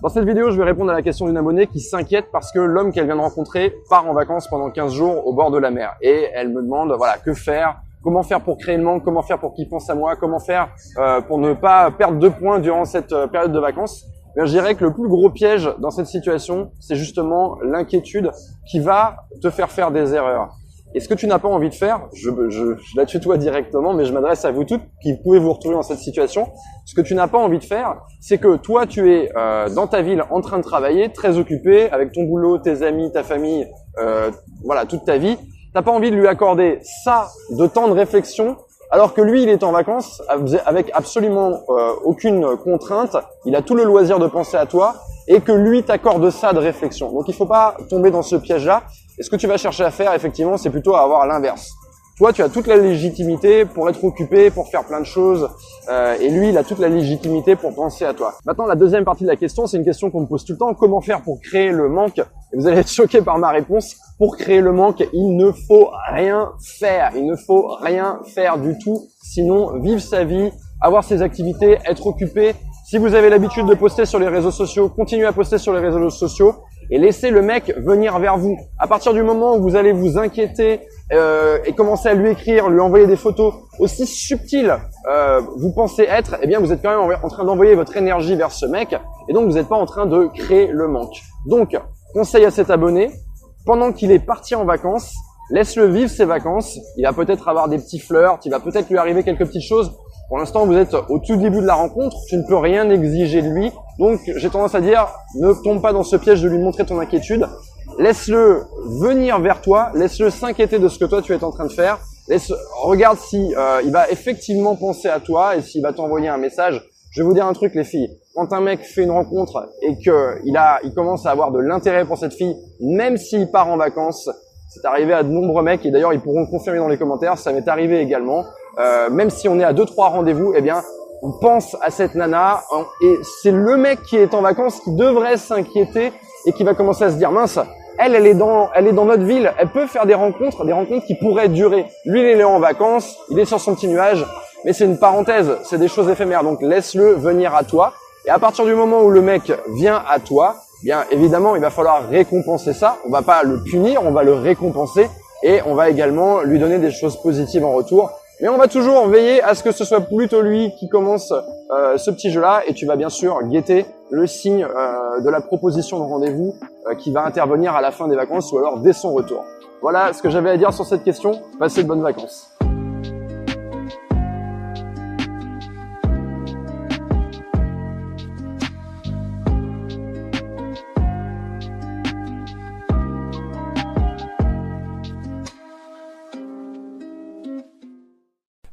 Dans cette vidéo, je vais répondre à la question d'une abonnée qui s'inquiète parce que l'homme qu'elle vient de rencontrer part en vacances pendant 15 jours au bord de la mer. Et elle me demande, voilà, que faire Comment faire pour créer le manque Comment faire pour qu'il pense à moi Comment faire euh, pour ne pas perdre deux points durant cette euh, période de vacances je dirais que le plus gros piège dans cette situation, c'est justement l'inquiétude qui va te faire faire des erreurs. Et ce que tu n'as pas envie de faire, je, je, je la tutoie directement, mais je m'adresse à vous toutes qui pouvez vous retrouver dans cette situation. Ce que tu n'as pas envie de faire, c'est que toi, tu es euh, dans ta ville en train de travailler, très occupé, avec ton boulot, tes amis, ta famille, euh, voilà, toute ta vie. T'as pas envie de lui accorder ça de temps de réflexion, alors que lui, il est en vacances avec absolument euh, aucune contrainte. Il a tout le loisir de penser à toi et que lui t'accorde ça de réflexion. Donc il faut pas tomber dans ce piège-là. Et ce que tu vas chercher à faire, effectivement, c'est plutôt à avoir l'inverse. Toi, tu as toute la légitimité pour être occupé, pour faire plein de choses, euh, et lui, il a toute la légitimité pour penser à toi. Maintenant, la deuxième partie de la question, c'est une question qu'on me pose tout le temps. Comment faire pour créer le manque Et vous allez être choqué par ma réponse. Pour créer le manque, il ne faut rien faire. Il ne faut rien faire du tout. Sinon, vivre sa vie, avoir ses activités, être occupé. Si vous avez l'habitude de poster sur les réseaux sociaux, continuez à poster sur les réseaux sociaux et laissez le mec venir vers vous. À partir du moment où vous allez vous inquiéter euh, et commencer à lui écrire, lui envoyer des photos aussi subtiles, euh, vous pensez être, eh bien vous êtes quand même en train d'envoyer votre énergie vers ce mec et donc vous n'êtes pas en train de créer le manque. Donc, conseil à cet abonné, pendant qu'il est parti en vacances, laisse-le vivre ses vacances. Il va peut-être avoir des petits fleurs, il va peut-être lui arriver quelques petites choses. Pour l'instant, vous êtes au tout début de la rencontre, tu ne peux rien exiger de lui. Donc, j'ai tendance à dire, ne tombe pas dans ce piège de lui montrer ton inquiétude. Laisse-le venir vers toi, laisse-le s'inquiéter de ce que toi tu es en train de faire. Regarde si euh, il va effectivement penser à toi et s'il va t'envoyer un message. Je vais vous dire un truc, les filles. Quand un mec fait une rencontre et que il a, il commence à avoir de l'intérêt pour cette fille, même s'il part en vacances, c'est arrivé à de nombreux mecs et d'ailleurs ils pourront confirmer dans les commentaires. Ça m'est arrivé également. Euh, même si on est à deux trois rendez-vous, eh bien, on pense à cette nana hein, et c'est le mec qui est en vacances qui devrait s'inquiéter et qui va commencer à se dire mince, elle, elle est dans, elle est dans notre ville, elle peut faire des rencontres, des rencontres qui pourraient durer. Lui, il est en vacances, il est sur son petit nuage, mais c'est une parenthèse, c'est des choses éphémères, donc laisse-le venir à toi. Et à partir du moment où le mec vient à toi, bien évidemment, il va falloir récompenser ça. On va pas le punir, on va le récompenser et on va également lui donner des choses positives en retour. Mais on va toujours veiller à ce que ce soit plutôt lui qui commence euh, ce petit jeu-là et tu vas bien sûr guetter le signe euh, de la proposition de rendez-vous euh, qui va intervenir à la fin des vacances ou alors dès son retour. Voilà ce que j'avais à dire sur cette question. Passez de bonnes vacances.